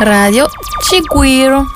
Radio Chiguiro.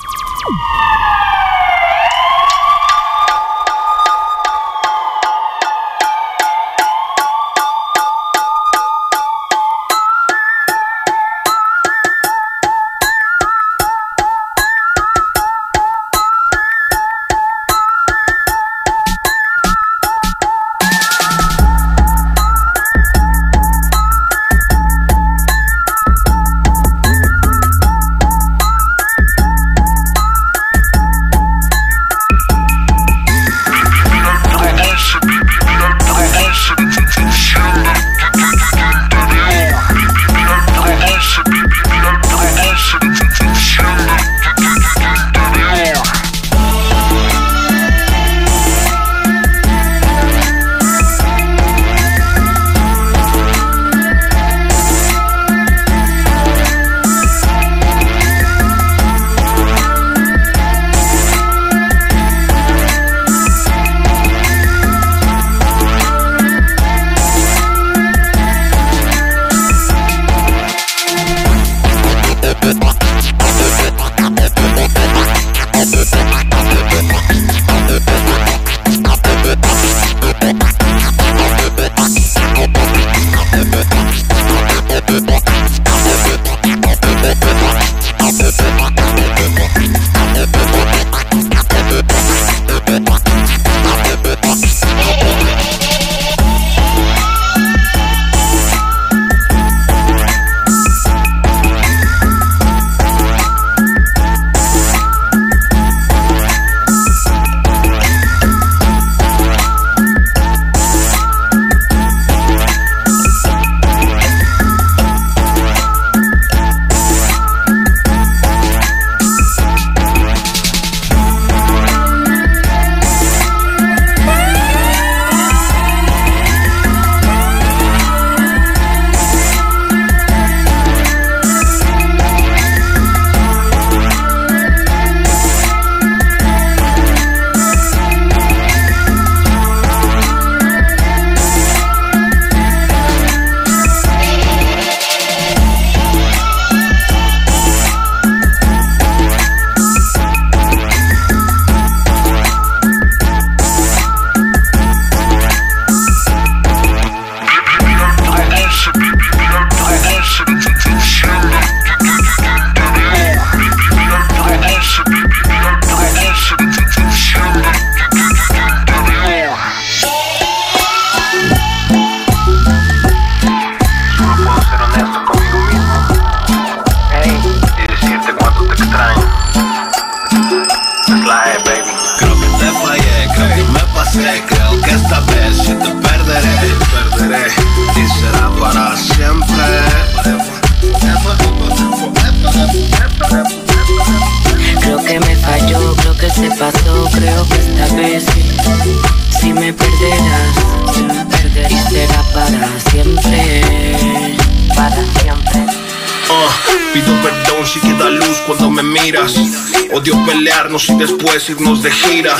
Y después irnos de gira.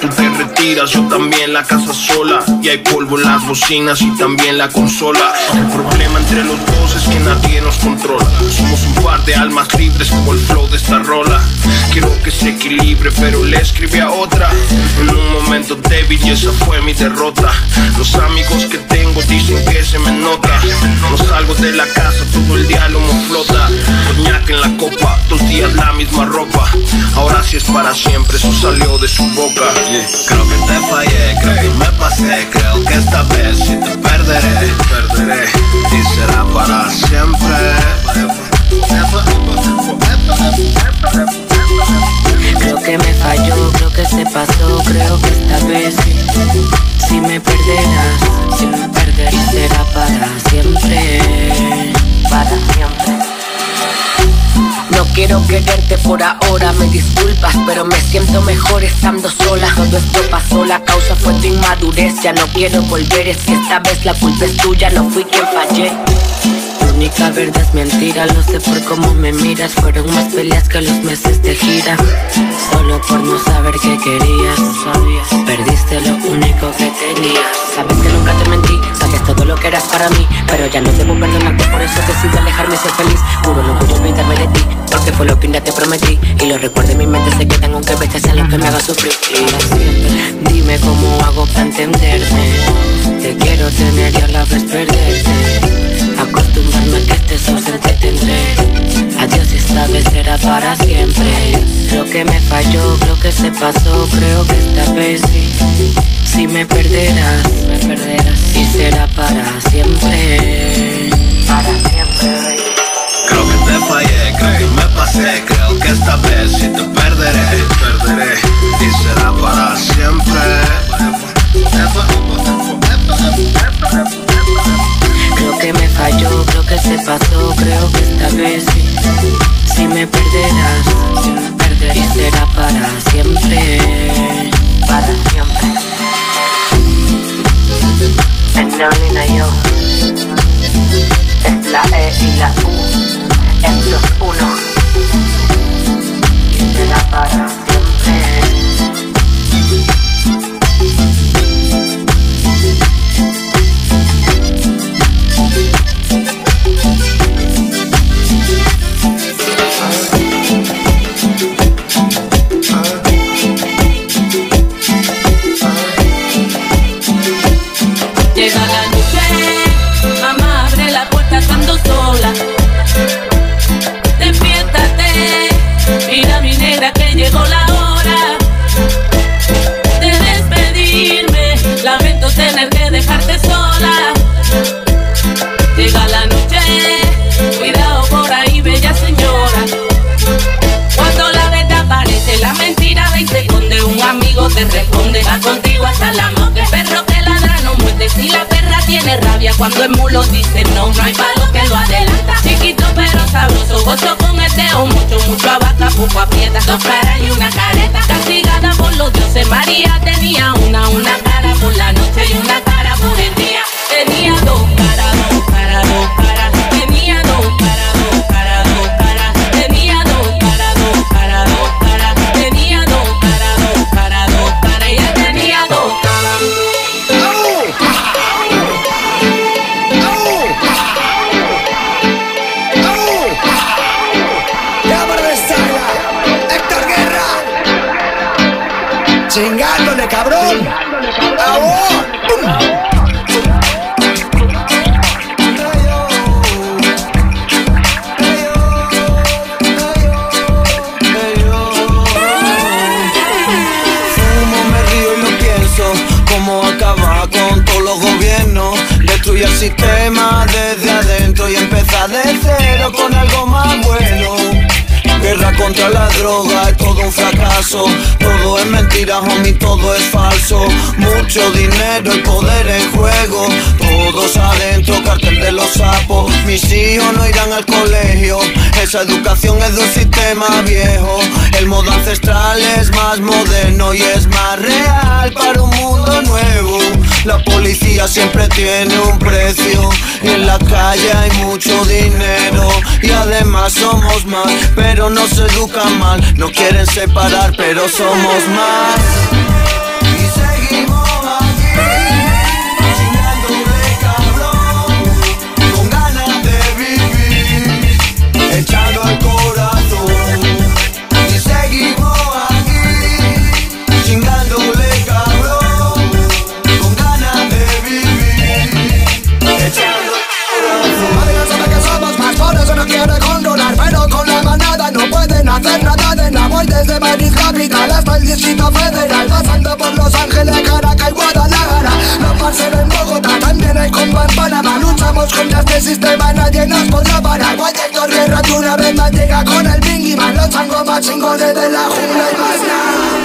Tú te retiras, yo también la casa sola. Y hay polvo en las bocinas y también la consola. El problema entre los dos es que nadie nos controla. Somos un par de almas libres como el flow de esta rola. Quiero que se equilibre, pero le escribí a otra. En un momento débil y esa fue mi derrota. Los amigos que tengo dicen que se me nota. No salgo de la casa, todo el diálogo flota. La misma ropa. Ahora sí es para siempre, eso salió de su boca. Creo que te fallé, creo que me pasé. Creo que esta vez sí te perderé, perderé. Y será para siempre. Creo que me falló, creo que se pasó, creo que esta vez si me perderás, si me perderás será para siempre, para siempre. No quiero quererte por ahora, me disculpas, pero me siento mejor estando sola. Todo esto pasó, la causa fue tu inmadurez. Ya no quiero volver, es que esta vez la culpa es tuya, no fui quien fallé única verdad es mentira, lo sé por cómo me miras. Fueron más peleas que los meses de gira. Solo por no saber qué querías. Perdiste lo único que tenías. Sabes que nunca te mentí, sabes todo lo que eras para mí. Pero ya no debo perdonarte, por eso decido alejarme y ser feliz. Juro, no puedo olvidarme de ti. Porque metí y los recuerdos en mi mente se quedan aunque veces sea lo que me haga sufrir. Dime cómo hago para entenderme. Te quiero tener y a la vez perderte. Acostumbrarme a que estés ausente tendré. Adiós esta vez será para siempre. Lo que me falló, creo que se pasó, creo que esta vez sí. Si me perderás, me perderás y será para siempre. Para siempre. Creo que te fallé, creo que me pasé Creo que esta vez sí te perderé Perderé y será para siempre Creo que me falló, creo que se pasó Creo que esta vez sí. Si me perderás, si me perderás será para siempre. Para siempre. En Leonina yo. Es la E y la U. En los uno. Y será para siempre. Cuando el mulo dice no, no hay palo que lo adelanta. Chiquito pero sabroso, gozo con el dedo mucho, mucho abaca, poco aprieta. Dos caras y una careta, sistema desde adentro Y empieza de cero con algo más bueno contra la droga es todo un fracaso. Todo es mentira, homie, todo es falso. Mucho dinero y poder en juego. Todos adentro, cartel de los sapos. Mis hijos no irán al colegio. Esa educación es de un sistema viejo. El modo ancestral es más moderno Y es más real para un mundo nuevo. La policía siempre tiene un precio. Y en la calle hay mucho dinero Y además somos más, pero nos educan mal. No quieren separar, pero somos más hacer nada de Voy desde Madrid capital hasta el distrito federal Pasando por Los Ángeles, Caracas y Guadalajara. No parcero en Bogotá, también hay compa en Panamá Luchamos contra este sistema, nadie nos podrá parar. Guay Héctor Guerra que una vez más llega con el Bingy Man. Los changos más chingones de la jungla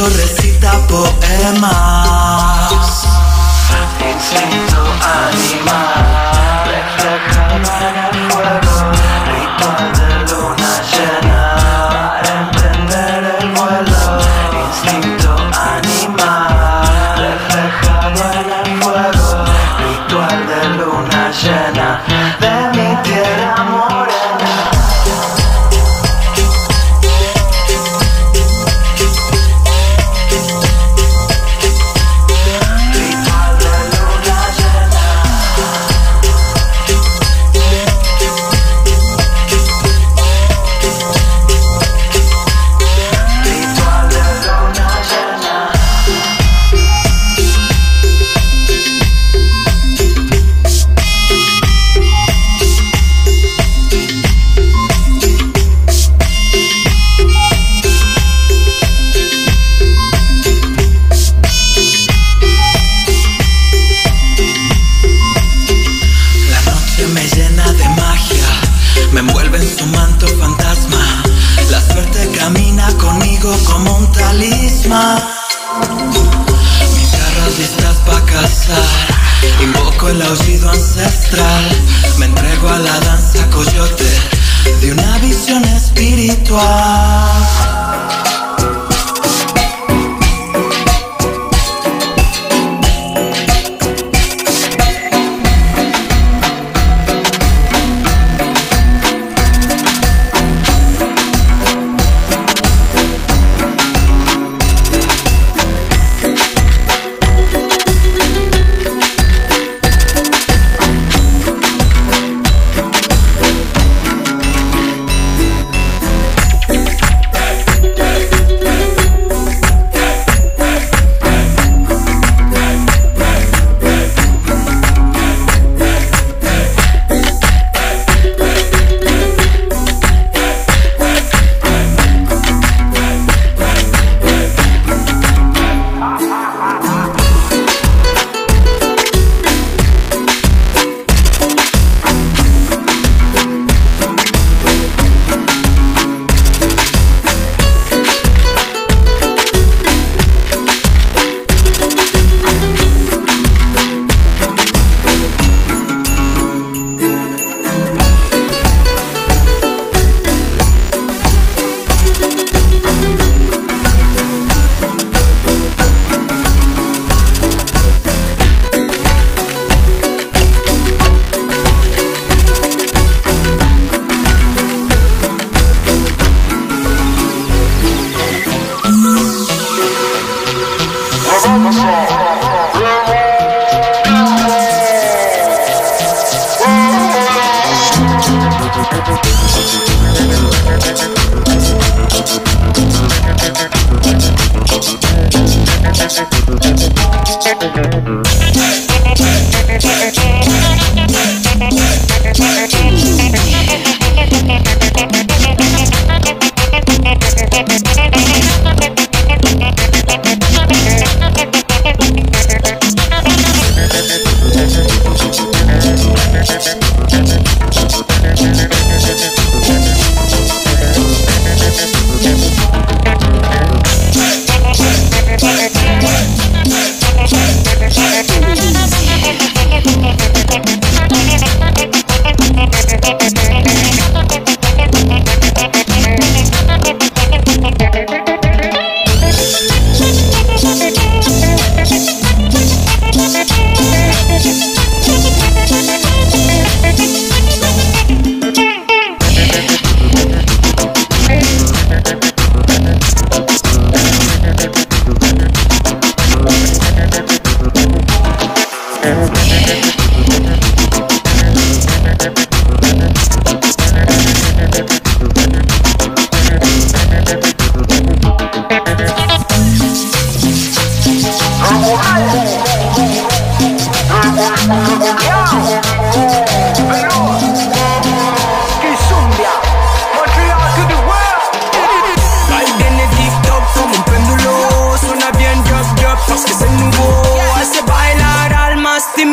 mezcalito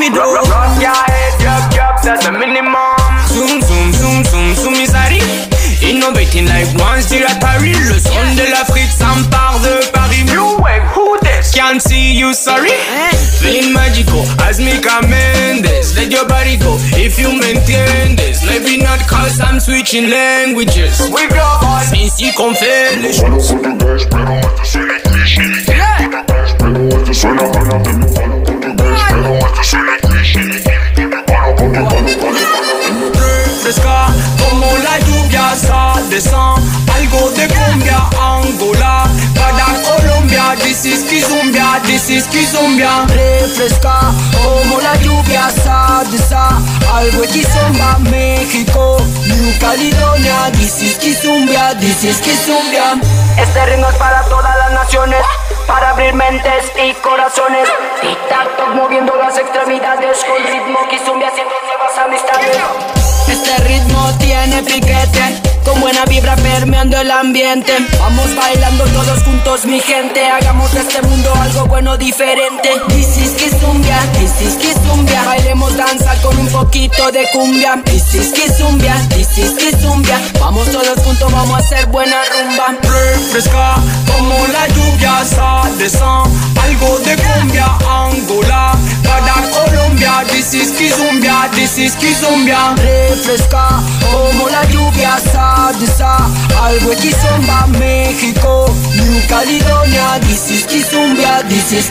we do. Rock your head, yup, yup, that's the minimum. Zoom, zoom, zoom, zoom, zoom, ils arrivent. Innovating like once did at Paris. Le son de l'Afrique s'empare de Paris. You wave, who this? Can't see you, sorry. Eh. Feeling magical as me command. Let your body go if you maintain this. Maybe not cause I'm switching languages. With your voice, since you confirm this. Suena fuerte gas, pero más te suena cliché. Fuerte gas, pero más te suena ganas de mi mano. Fuerte gas, pero más te suena Refresca como la lluvia, sa descend. Algo de cumbia, Angola, para Colombia. This is Kizumbia, this is Kizumbia. Refresca como la lluvia, sa sa Algo de Kizomba, México, New Caledonia. This is Kizumbia, this is Kizumbia. Este ritmo es para todas las naciones. Para abrir mentes y corazones Tic-tac-toc moviendo las extremidades Con ritmo Kizumbia haciendo nuevas amistades este ritmo tiene piquete, con buena vibra permeando el ambiente. Vamos bailando todos juntos, mi gente. Hagamos de este mundo algo bueno, diferente. This is Kizumbia, this is Kizumbia. Bailemos danza con un poquito de cumbia. This is Kizumbia, this is Kizumbia. Vamos todos juntos, vamos a hacer buena rumba. Refresca como la lluvia, sa descend. Algo de cumbia, Angola, para Colombia. This is Kizumbia, this is Kizumbia. Refresca como la lluvia, sa sa Algo de Kizomba, México, New Caledonia. This is Kizumbia, this is.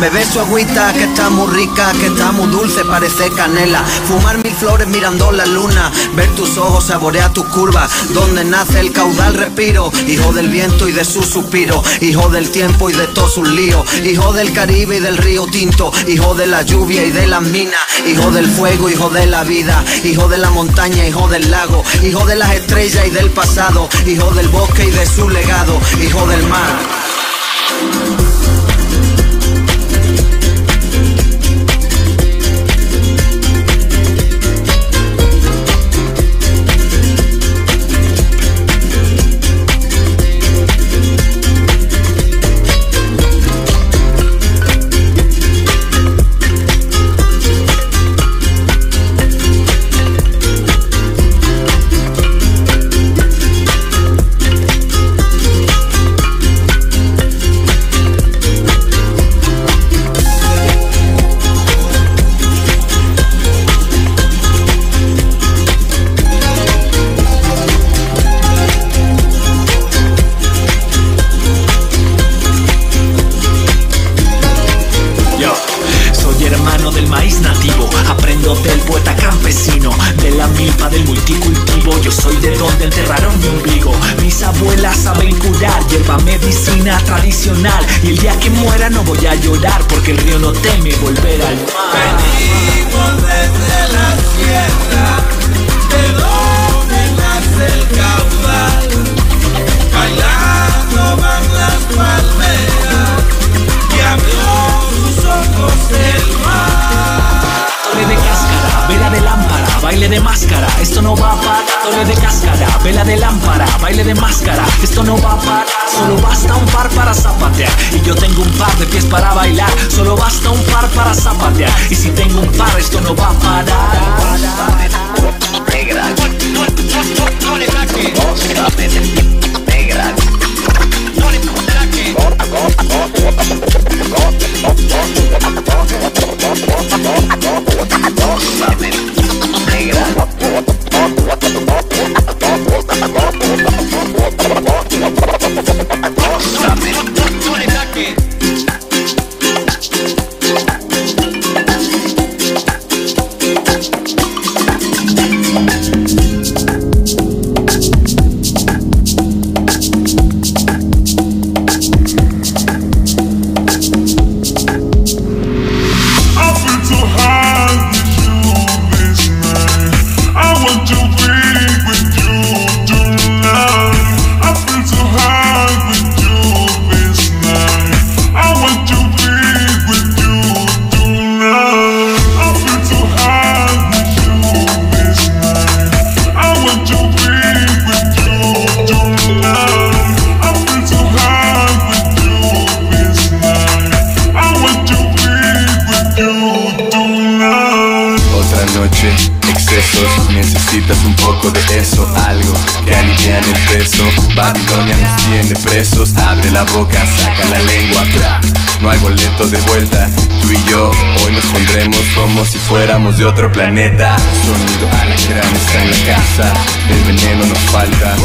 Me beso agüita que está muy rica, que está muy dulce, parece canela. Fumar mil flores mirando la luna, ver tus ojos, saborear tus curvas. Donde nace el caudal respiro, hijo del viento y de su suspiro, hijo del tiempo y de todos sus líos, hijo del Caribe y del río Tinto, hijo de la lluvia y de las minas, hijo del fuego, hijo de la vida, hijo de la montaña, hijo del lago, hijo de las estrellas y del pasado, hijo del bosque y de su legado, hijo del mar. Lámpara, baile de máscara, esto no va a parar. Solo basta un par para zapatear y yo tengo un par de pies para bailar. Solo basta un par para zapatear y si tengo un par esto no va a parar. Negra. Saque. No Babilonia nos tiene presos, abre la boca, saca la lengua. No hay boleto de vuelta, tú y yo hoy nos pondremos como si fuéramos de otro planeta. Sonido a la gran está en la casa, el veneno nos falta.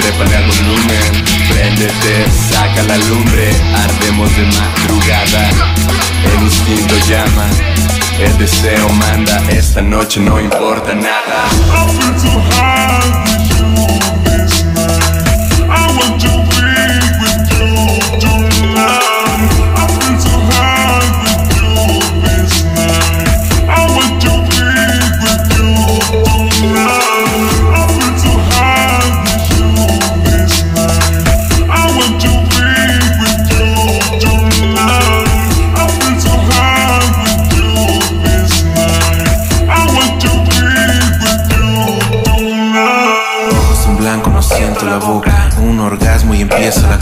Trépale al volumen, préndete, saca la lumbre, ardemos de madrugada. El instinto llama. El deseo manda, esta noche no importa nada.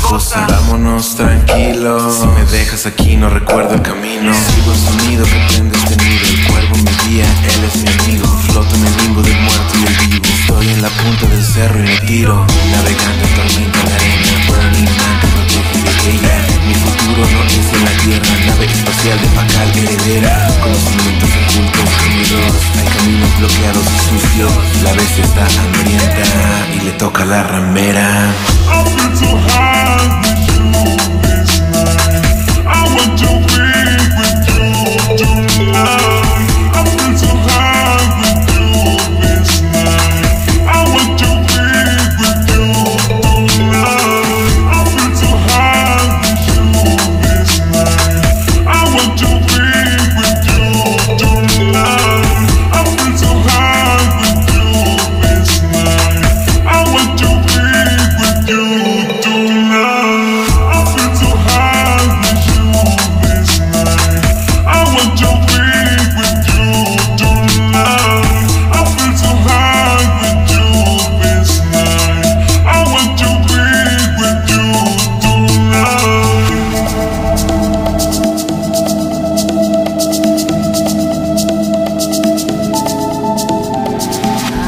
Cosa. Vámonos tranquilos. Si me dejas aquí, no recuerdo el camino. Sigo el sonido que prende este nido. El cuervo me guía, él es mi amigo. Floto en el limbo del muerto y el vivo. Estoy en la punta del cerro y me tiro. Navegando en tormenta en la arena. Burning Man que protege de ella. Mi futuro no es en la tierra. Nave espacial de Pacal heredera. Conocimientos ocultos, unidos. Hay caminos bloqueados y sucios. La bestia está hambrienta y le toca la ramera.